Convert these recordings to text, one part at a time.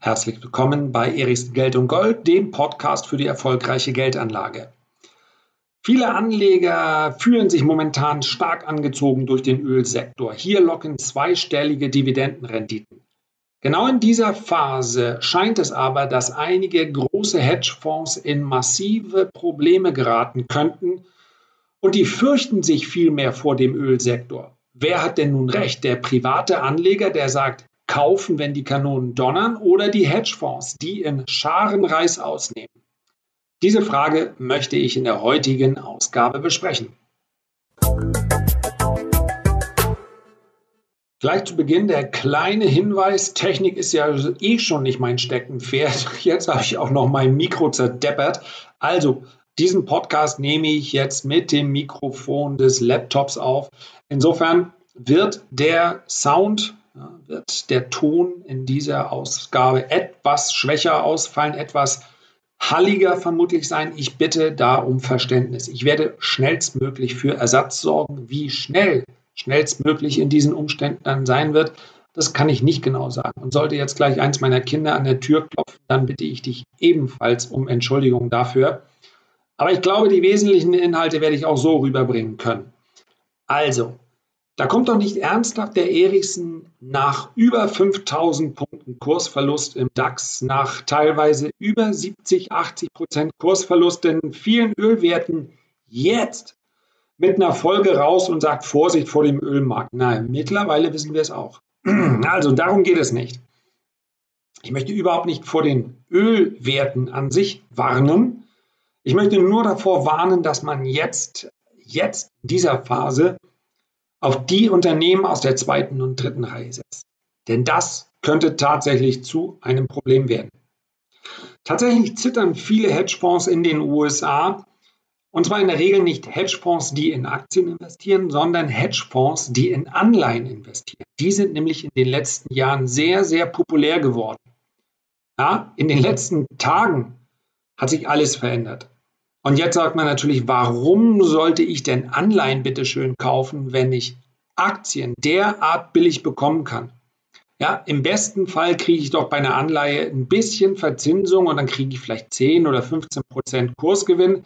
Herzlich willkommen bei Erichs Geld und Gold, dem Podcast für die erfolgreiche Geldanlage. Viele Anleger fühlen sich momentan stark angezogen durch den Ölsektor. Hier locken zweistellige Dividendenrenditen. Genau in dieser Phase scheint es aber, dass einige große Hedgefonds in massive Probleme geraten könnten und die fürchten sich vielmehr vor dem Ölsektor. Wer hat denn nun recht? Der private Anleger, der sagt, kaufen, wenn die Kanonen donnern, oder die Hedgefonds, die in Scharen Reis ausnehmen? Diese Frage möchte ich in der heutigen Ausgabe besprechen. Gleich zu Beginn der kleine Hinweis, Technik ist ja eh schon nicht mein Steckenpferd. Jetzt habe ich auch noch mein Mikro zerdeppert. Also, diesen Podcast nehme ich jetzt mit dem Mikrofon des Laptops auf. Insofern wird der Sound, wird der Ton in dieser Ausgabe etwas schwächer ausfallen, etwas halliger vermutlich sein. Ich bitte da um Verständnis. Ich werde schnellstmöglich für Ersatz sorgen. Wie schnell schnellstmöglich in diesen Umständen dann sein wird, das kann ich nicht genau sagen. Und sollte jetzt gleich eins meiner Kinder an der Tür klopfen, dann bitte ich dich ebenfalls um Entschuldigung dafür. Aber ich glaube, die wesentlichen Inhalte werde ich auch so rüberbringen können. Also, da kommt doch nicht ernsthaft der Erichsen nach über 5000 Punkten Kursverlust im DAX, nach teilweise über 70, 80 Prozent Kursverlust in vielen Ölwerten jetzt mit einer Folge raus und sagt Vorsicht vor dem Ölmarkt. Nein, mittlerweile wissen wir es auch. Also darum geht es nicht. Ich möchte überhaupt nicht vor den Ölwerten an sich warnen. Ich möchte nur davor warnen, dass man jetzt, jetzt in dieser Phase auf die Unternehmen aus der zweiten und dritten Reihe setzt. Denn das könnte tatsächlich zu einem Problem werden. Tatsächlich zittern viele Hedgefonds in den USA und zwar in der Regel nicht Hedgefonds, die in Aktien investieren, sondern Hedgefonds, die in Anleihen investieren. Die sind nämlich in den letzten Jahren sehr, sehr populär geworden. Ja, in den letzten Tagen hat sich alles verändert. Und jetzt sagt man natürlich, warum sollte ich denn Anleihen bitte schön kaufen, wenn ich Aktien derart billig bekommen kann? Ja, im besten Fall kriege ich doch bei einer Anleihe ein bisschen Verzinsung und dann kriege ich vielleicht 10 oder 15 Prozent Kursgewinn.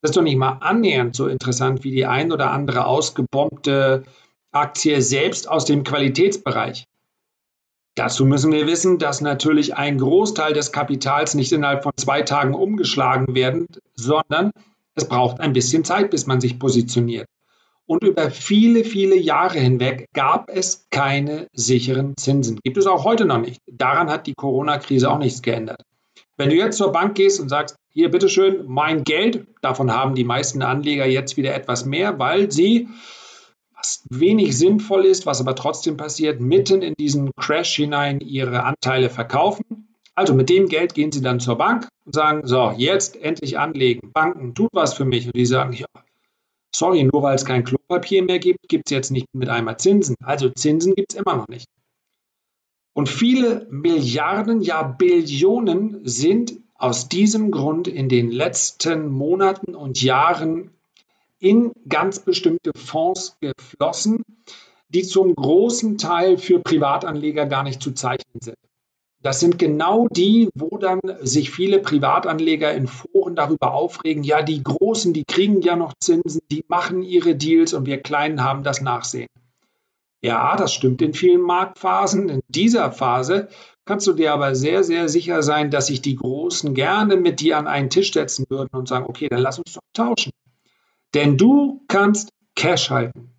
Das ist doch nicht mal annähernd so interessant wie die ein oder andere ausgebombte Aktie selbst aus dem Qualitätsbereich. Dazu müssen wir wissen, dass natürlich ein Großteil des Kapitals nicht innerhalb von zwei Tagen umgeschlagen werden, sondern es braucht ein bisschen Zeit, bis man sich positioniert. Und über viele, viele Jahre hinweg gab es keine sicheren Zinsen. Gibt es auch heute noch nicht. Daran hat die Corona-Krise auch nichts geändert. Wenn du jetzt zur Bank gehst und sagst, hier bitteschön, mein Geld, davon haben die meisten Anleger jetzt wieder etwas mehr, weil sie, was wenig sinnvoll ist, was aber trotzdem passiert, mitten in diesen Crash hinein ihre Anteile verkaufen. Also mit dem Geld gehen sie dann zur Bank und sagen, so, jetzt endlich anlegen. Banken, tut was für mich. Und die sagen, ja, sorry, nur weil es kein Klopapier mehr gibt, gibt es jetzt nicht mit einmal Zinsen. Also Zinsen gibt es immer noch nicht. Und viele Milliarden, ja Billionen sind aus diesem Grund in den letzten Monaten und Jahren in ganz bestimmte Fonds geflossen, die zum großen Teil für Privatanleger gar nicht zu zeichnen sind. Das sind genau die, wo dann sich viele Privatanleger in Foren darüber aufregen, ja, die Großen, die kriegen ja noch Zinsen, die machen ihre Deals und wir Kleinen haben das Nachsehen. Ja, das stimmt in vielen Marktphasen. In dieser Phase kannst du dir aber sehr, sehr sicher sein, dass sich die Großen gerne mit dir an einen Tisch setzen würden und sagen, okay, dann lass uns doch tauschen. Denn du kannst Cash halten.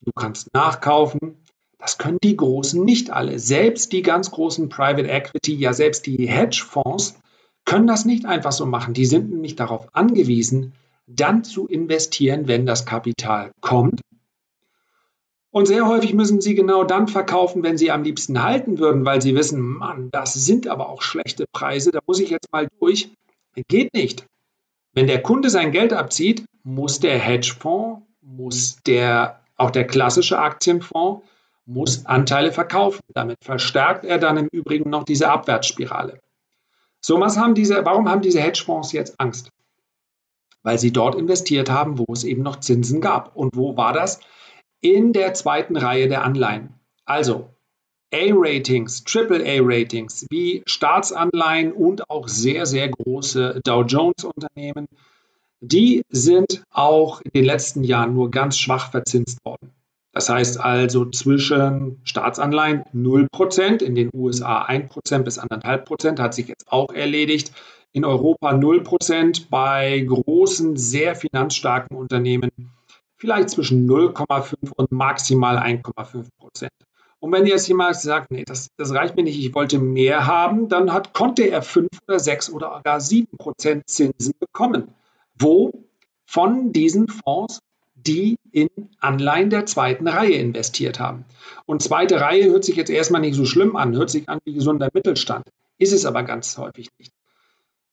Du kannst nachkaufen. Das können die Großen nicht alle. Selbst die ganz großen Private Equity, ja selbst die Hedgefonds können das nicht einfach so machen. Die sind nämlich darauf angewiesen, dann zu investieren, wenn das Kapital kommt und sehr häufig müssen sie genau dann verkaufen, wenn sie am liebsten halten würden, weil sie wissen, Mann, das sind aber auch schlechte Preise, da muss ich jetzt mal durch. Geht nicht. Wenn der Kunde sein Geld abzieht, muss der Hedgefonds, muss der, auch der klassische Aktienfonds, muss Anteile verkaufen. Damit verstärkt er dann im Übrigen noch diese Abwärtsspirale. So, was haben diese, warum haben diese Hedgefonds jetzt Angst? Weil sie dort investiert haben, wo es eben noch Zinsen gab. Und wo war das? in der zweiten Reihe der Anleihen. Also, A-Ratings, Triple-A-Ratings wie Staatsanleihen und auch sehr, sehr große Dow Jones-Unternehmen, die sind auch in den letzten Jahren nur ganz schwach verzinst worden. Das heißt also zwischen Staatsanleihen 0%, in den USA 1% bis 1,5% hat sich jetzt auch erledigt, in Europa 0%, bei großen, sehr finanzstarken Unternehmen vielleicht zwischen 0,5 und maximal 1,5 Prozent. Und wenn jetzt jemand sagt, nee, das, das reicht mir nicht, ich wollte mehr haben, dann hat, konnte er 5 oder 6 oder gar 7 Prozent Zinsen bekommen. Wo? Von diesen Fonds, die in Anleihen der zweiten Reihe investiert haben. Und zweite Reihe hört sich jetzt erstmal nicht so schlimm an, hört sich an wie gesunder Mittelstand, ist es aber ganz häufig nicht.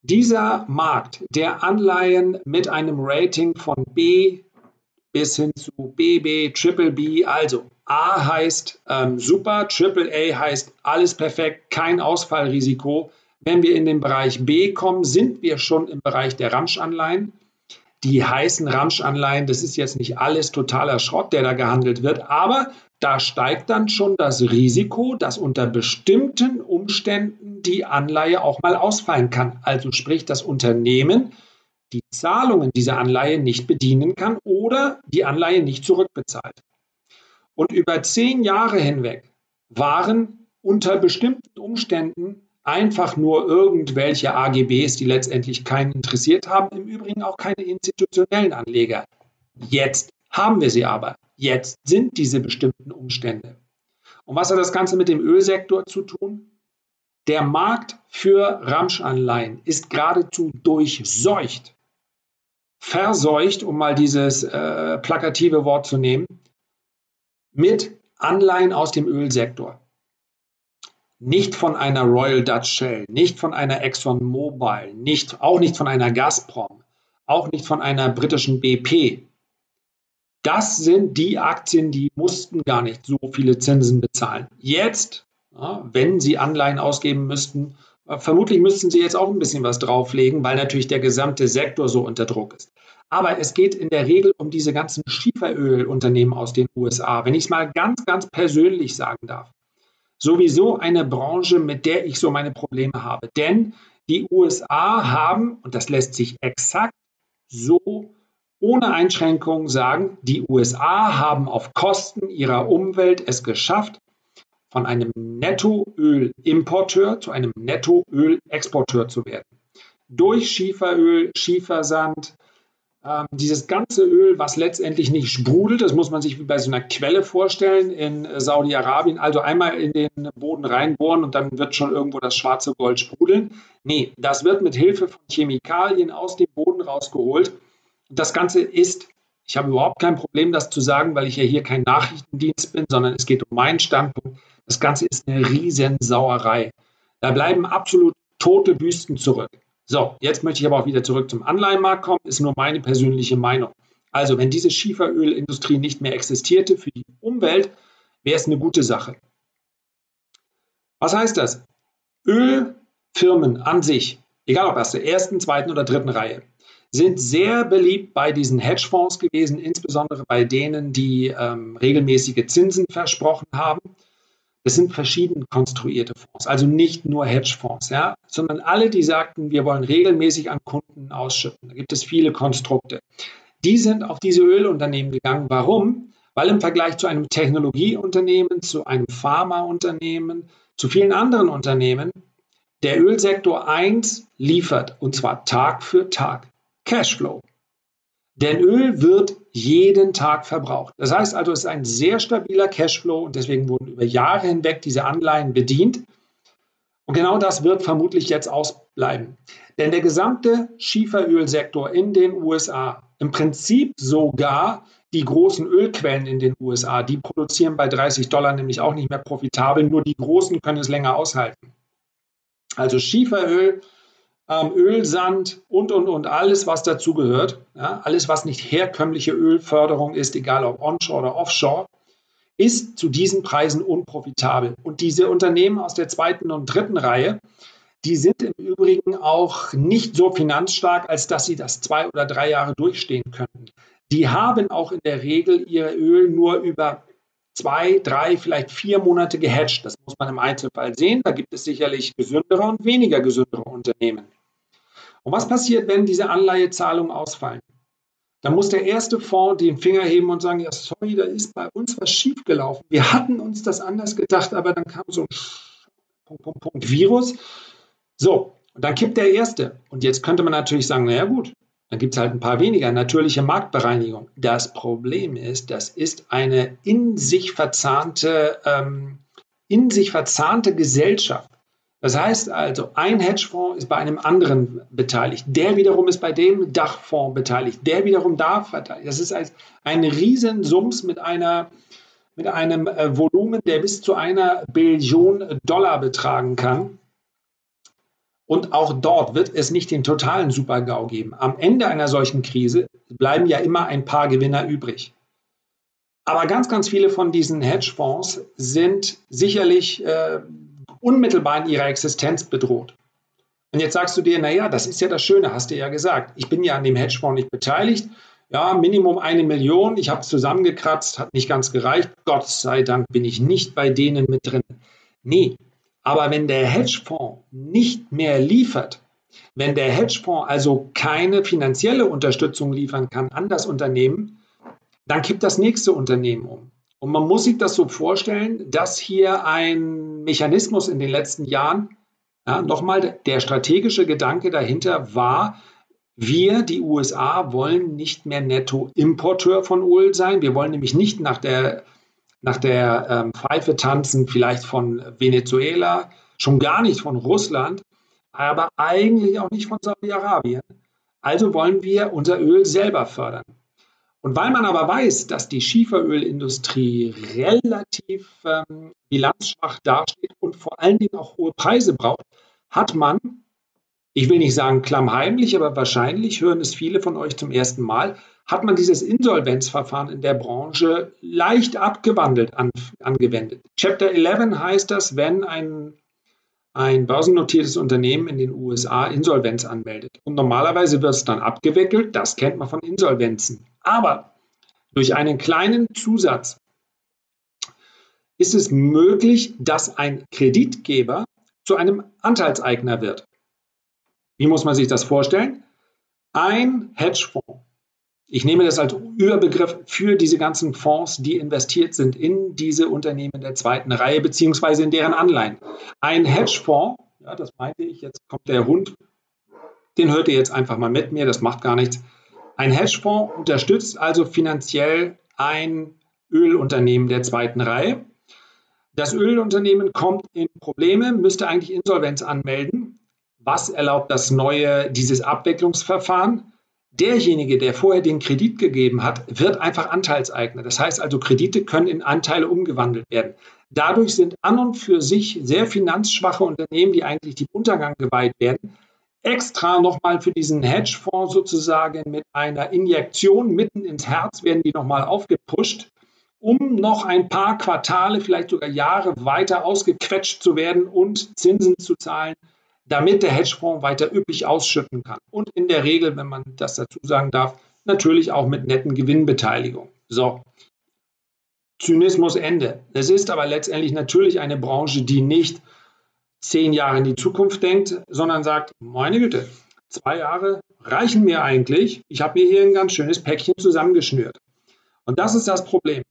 Dieser Markt der Anleihen mit einem Rating von B bis hin zu BB, Triple B, also A heißt ähm, super, Triple A heißt alles perfekt, kein Ausfallrisiko. Wenn wir in den Bereich B kommen, sind wir schon im Bereich der Ramschanleihen. Die heißen Ramschanleihen, das ist jetzt nicht alles totaler Schrott, der da gehandelt wird, aber da steigt dann schon das Risiko, dass unter bestimmten Umständen die Anleihe auch mal ausfallen kann. Also sprich, das Unternehmen die Zahlungen dieser Anleihe nicht bedienen kann oder die Anleihe nicht zurückbezahlt. Und über zehn Jahre hinweg waren unter bestimmten Umständen einfach nur irgendwelche AGBs, die letztendlich keinen interessiert haben, im Übrigen auch keine institutionellen Anleger. Jetzt haben wir sie aber. Jetzt sind diese bestimmten Umstände. Und was hat das Ganze mit dem Ölsektor zu tun? Der Markt für Ramschanleihen ist geradezu durchseucht, verseucht, um mal dieses äh, plakative Wort zu nehmen, mit Anleihen aus dem Ölsektor. Nicht von einer Royal Dutch Shell, nicht von einer Exxon Mobil, nicht, auch nicht von einer Gazprom, auch nicht von einer britischen BP. Das sind die Aktien, die mussten gar nicht so viele Zinsen bezahlen. Jetzt, wenn sie Anleihen ausgeben müssten, äh, vermutlich müssten sie jetzt auch ein bisschen was drauflegen, weil natürlich der gesamte Sektor so unter Druck ist. Aber es geht in der Regel um diese ganzen Schieferölunternehmen aus den USA. Wenn ich es mal ganz, ganz persönlich sagen darf. Sowieso eine Branche, mit der ich so meine Probleme habe. Denn die USA haben, und das lässt sich exakt so ohne Einschränkungen sagen, die USA haben auf Kosten ihrer Umwelt es geschafft, von einem Nettoölimporteur zu einem Nettoölexporteur zu werden. Durch Schieferöl, Schiefersand, ähm, dieses ganze Öl, was letztendlich nicht sprudelt, das muss man sich wie bei so einer Quelle vorstellen in äh, Saudi-Arabien, also einmal in den Boden reinbohren und dann wird schon irgendwo das schwarze Gold sprudeln. Nee, das wird mit Hilfe von Chemikalien aus dem Boden rausgeholt. Das Ganze ist, ich habe überhaupt kein Problem, das zu sagen, weil ich ja hier kein Nachrichtendienst bin, sondern es geht um meinen Standpunkt. Das Ganze ist eine Riesensauerei. Da bleiben absolut tote Büsten zurück. So, jetzt möchte ich aber auch wieder zurück zum Anleihenmarkt kommen, ist nur meine persönliche Meinung. Also, wenn diese Schieferölindustrie nicht mehr existierte für die Umwelt, wäre es eine gute Sache. Was heißt das? Ölfirmen an sich, egal ob aus der ersten, zweiten oder dritten Reihe, sind sehr beliebt bei diesen Hedgefonds gewesen, insbesondere bei denen, die ähm, regelmäßige Zinsen versprochen haben. Das sind verschieden konstruierte Fonds, also nicht nur Hedgefonds, ja, sondern alle, die sagten, wir wollen regelmäßig an Kunden ausschütten. Da gibt es viele Konstrukte. Die sind auf diese Ölunternehmen gegangen. Warum? Weil im Vergleich zu einem Technologieunternehmen, zu einem Pharmaunternehmen, zu vielen anderen Unternehmen der Ölsektor eins liefert, und zwar Tag für Tag. Cashflow. Denn Öl wird jeden Tag verbraucht. Das heißt also, es ist ein sehr stabiler Cashflow und deswegen wurden über Jahre hinweg diese Anleihen bedient. Und genau das wird vermutlich jetzt ausbleiben. Denn der gesamte Schieferölsektor in den USA, im Prinzip sogar die großen Ölquellen in den USA, die produzieren bei 30 Dollar nämlich auch nicht mehr profitabel, nur die großen können es länger aushalten. Also Schieferöl Ölsand und, und, und alles, was dazugehört. Ja, alles, was nicht herkömmliche Ölförderung ist, egal ob onshore oder offshore, ist zu diesen Preisen unprofitabel. Und diese Unternehmen aus der zweiten und dritten Reihe, die sind im Übrigen auch nicht so finanzstark, als dass sie das zwei oder drei Jahre durchstehen könnten. Die haben auch in der Regel ihr Öl nur über zwei, drei, vielleicht vier Monate gehatcht. Das muss man im Einzelfall sehen. Da gibt es sicherlich gesündere und weniger gesündere Unternehmen. Und was passiert, wenn diese Anleihezahlungen ausfallen? Dann muss der erste Fonds den Finger heben und sagen, ja, sorry, da ist bei uns was schiefgelaufen. Wir hatten uns das anders gedacht, aber dann kam so ein Punkt, Punkt, Punkt, Virus. So, und dann kippt der erste. Und jetzt könnte man natürlich sagen, naja gut, dann gibt es halt ein paar weniger. Natürliche Marktbereinigung. Das Problem ist, das ist eine in sich verzahnte, ähm, in sich verzahnte Gesellschaft. Das heißt also, ein Hedgefonds ist bei einem anderen beteiligt. Der wiederum ist bei dem Dachfonds beteiligt. Der wiederum da beteiligt. Das ist ein Riesensums mit einer mit einem äh, Volumen, der bis zu einer Billion Dollar betragen kann. Und auch dort wird es nicht den totalen Super-GAU geben. Am Ende einer solchen Krise bleiben ja immer ein paar Gewinner übrig. Aber ganz, ganz viele von diesen Hedgefonds sind sicherlich äh, unmittelbar in ihrer Existenz bedroht. Und jetzt sagst du dir, naja, das ist ja das Schöne, hast du ja gesagt. Ich bin ja an dem Hedgefonds nicht beteiligt. Ja, Minimum eine Million. Ich habe es zusammengekratzt, hat nicht ganz gereicht. Gott sei Dank bin ich nicht bei denen mit drin. Nee, aber wenn der Hedgefonds nicht mehr liefert, wenn der Hedgefonds also keine finanzielle Unterstützung liefern kann an das Unternehmen, dann kippt das nächste Unternehmen um. Und man muss sich das so vorstellen, dass hier ein Mechanismus in den letzten Jahren, ja, nochmal, der strategische Gedanke dahinter war, wir, die USA, wollen nicht mehr Nettoimporteur von Öl sein. Wir wollen nämlich nicht nach der nach der ähm, Pfeife tanzen, vielleicht von Venezuela, schon gar nicht von Russland, aber eigentlich auch nicht von Saudi-Arabien. Also wollen wir unser Öl selber fördern. Und weil man aber weiß, dass die Schieferölindustrie relativ ähm, bilanzschwach dasteht und vor allen Dingen auch hohe Preise braucht, hat man, ich will nicht sagen klammheimlich, aber wahrscheinlich hören es viele von euch zum ersten Mal, hat man dieses Insolvenzverfahren in der Branche leicht abgewandelt an, angewendet. Chapter 11 heißt das, wenn ein, ein börsennotiertes Unternehmen in den USA Insolvenz anmeldet. Und normalerweise wird es dann abgewickelt, das kennt man von Insolvenzen. Aber durch einen kleinen Zusatz ist es möglich, dass ein Kreditgeber zu einem Anteilseigner wird. Wie muss man sich das vorstellen? Ein Hedgefonds ich nehme das als Überbegriff für diese ganzen Fonds, die investiert sind in diese Unternehmen der zweiten Reihe beziehungsweise in deren Anleihen. Ein Hedgefonds, ja, das meinte ich, jetzt kommt der Hund, den hört ihr jetzt einfach mal mit mir, das macht gar nichts. Ein Hedgefonds unterstützt also finanziell ein Ölunternehmen der zweiten Reihe. Das Ölunternehmen kommt in Probleme, müsste eigentlich Insolvenz anmelden. Was erlaubt das neue, dieses Abwicklungsverfahren? Derjenige, der vorher den Kredit gegeben hat, wird einfach Anteilseigner. Das heißt also, Kredite können in Anteile umgewandelt werden. Dadurch sind an und für sich sehr finanzschwache Unternehmen, die eigentlich dem Untergang geweiht werden, extra nochmal für diesen Hedgefonds sozusagen mit einer Injektion mitten ins Herz werden die nochmal aufgepusht, um noch ein paar Quartale, vielleicht sogar Jahre weiter ausgequetscht zu werden und Zinsen zu zahlen, damit der Hedgefonds weiter üppig ausschütten kann. Und in der Regel, wenn man das dazu sagen darf, natürlich auch mit netten Gewinnbeteiligung. So. Zynismus Ende. Es ist aber letztendlich natürlich eine Branche, die nicht zehn Jahre in die Zukunft denkt, sondern sagt, meine Güte, zwei Jahre reichen mir eigentlich. Ich habe mir hier ein ganz schönes Päckchen zusammengeschnürt. Und das ist das Problem.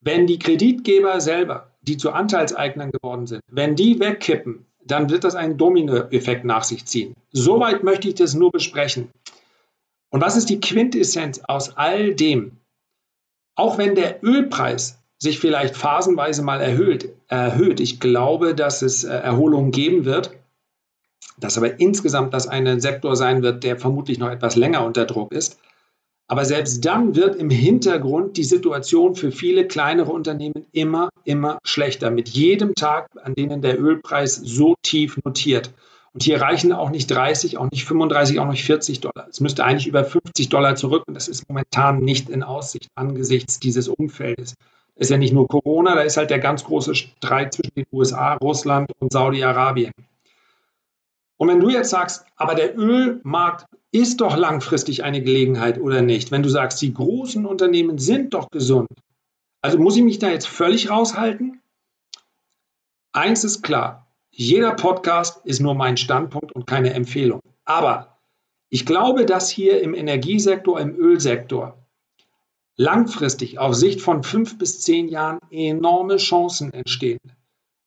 Wenn die Kreditgeber selber, die zu Anteilseignern geworden sind, wenn die wegkippen, dann wird das einen Dominoeffekt nach sich ziehen. Soweit möchte ich das nur besprechen. Und was ist die Quintessenz aus all dem? Auch wenn der Ölpreis sich vielleicht phasenweise mal erhöht, erhöht ich glaube, dass es äh, Erholungen geben wird, dass aber insgesamt das ein Sektor sein wird, der vermutlich noch etwas länger unter Druck ist, aber selbst dann wird im Hintergrund die Situation für viele kleinere Unternehmen immer, immer schlechter. Mit jedem Tag, an denen der Ölpreis so tief notiert. Und hier reichen auch nicht 30, auch nicht 35, auch nicht 40 Dollar. Es müsste eigentlich über 50 Dollar zurück und das ist momentan nicht in Aussicht angesichts dieses Umfeldes. Das ist ja nicht nur Corona, da ist halt der ganz große Streit zwischen den USA, Russland und Saudi-Arabien. Und wenn du jetzt sagst, aber der Ölmarkt ist doch langfristig eine Gelegenheit oder nicht, wenn du sagst, die großen Unternehmen sind doch gesund, Also muss ich mich da jetzt völlig raushalten? Eins ist klar, jeder Podcast ist nur mein Standpunkt und keine Empfehlung. Aber ich glaube, dass hier im Energiesektor, im Ölsektor langfristig auf Sicht von fünf bis zehn Jahren enorme Chancen entstehen.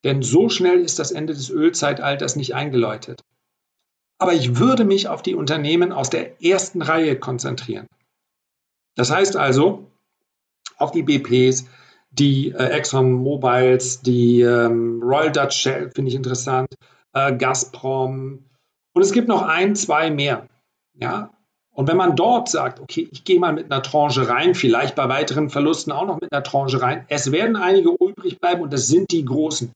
Denn so schnell ist das Ende des Ölzeitalters nicht eingeläutet. Aber ich würde mich auf die Unternehmen aus der ersten Reihe konzentrieren. Das heißt also auf die BPs, die äh, Exxon Mobiles, die ähm, Royal Dutch Shell finde ich interessant, äh, Gazprom und es gibt noch ein, zwei mehr. Ja, und wenn man dort sagt, okay, ich gehe mal mit einer Tranche rein, vielleicht bei weiteren Verlusten auch noch mit einer Tranche rein, es werden einige übrig bleiben und das sind die großen.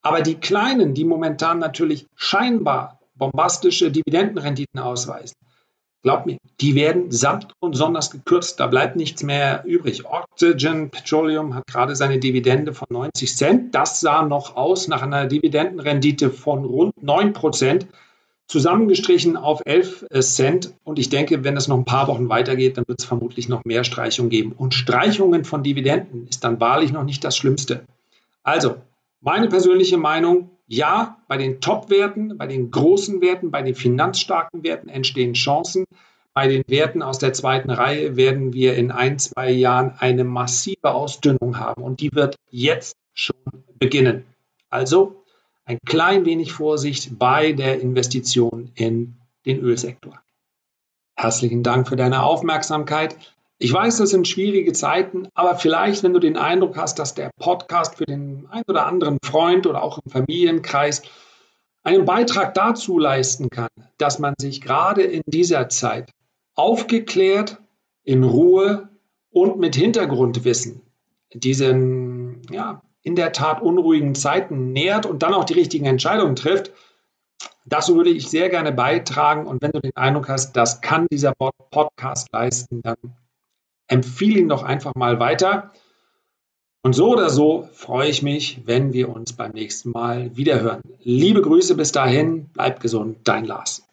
Aber die kleinen, die momentan natürlich scheinbar bombastische Dividendenrenditen ausweisen, glaubt mir, die werden samt und sonders gekürzt. Da bleibt nichts mehr übrig. Oxygen Petroleum hat gerade seine Dividende von 90 Cent. Das sah noch aus nach einer Dividendenrendite von rund 9 Prozent zusammengestrichen auf 11 äh, Cent. Und ich denke, wenn es noch ein paar Wochen weitergeht, dann wird es vermutlich noch mehr Streichungen geben. Und Streichungen von Dividenden ist dann wahrlich noch nicht das Schlimmste. Also, meine persönliche Meinung, ja, bei den Top-Werten, bei den großen Werten, bei den finanzstarken Werten entstehen Chancen. Bei den Werten aus der zweiten Reihe werden wir in ein, zwei Jahren eine massive Ausdünnung haben und die wird jetzt schon beginnen. Also ein klein wenig Vorsicht bei der Investition in den Ölsektor. Herzlichen Dank für deine Aufmerksamkeit. Ich weiß, das sind schwierige Zeiten, aber vielleicht, wenn du den Eindruck hast, dass der Podcast für den einen oder anderen Freund oder auch im Familienkreis einen Beitrag dazu leisten kann, dass man sich gerade in dieser Zeit aufgeklärt, in Ruhe und mit Hintergrundwissen diesen ja, in der Tat unruhigen Zeiten nährt und dann auch die richtigen Entscheidungen trifft, dazu würde ich sehr gerne beitragen. Und wenn du den Eindruck hast, das kann dieser Podcast leisten, dann empfehle ihn doch einfach mal weiter. Und so oder so freue ich mich, wenn wir uns beim nächsten Mal wiederhören. Liebe Grüße bis dahin, bleib gesund, dein Lars.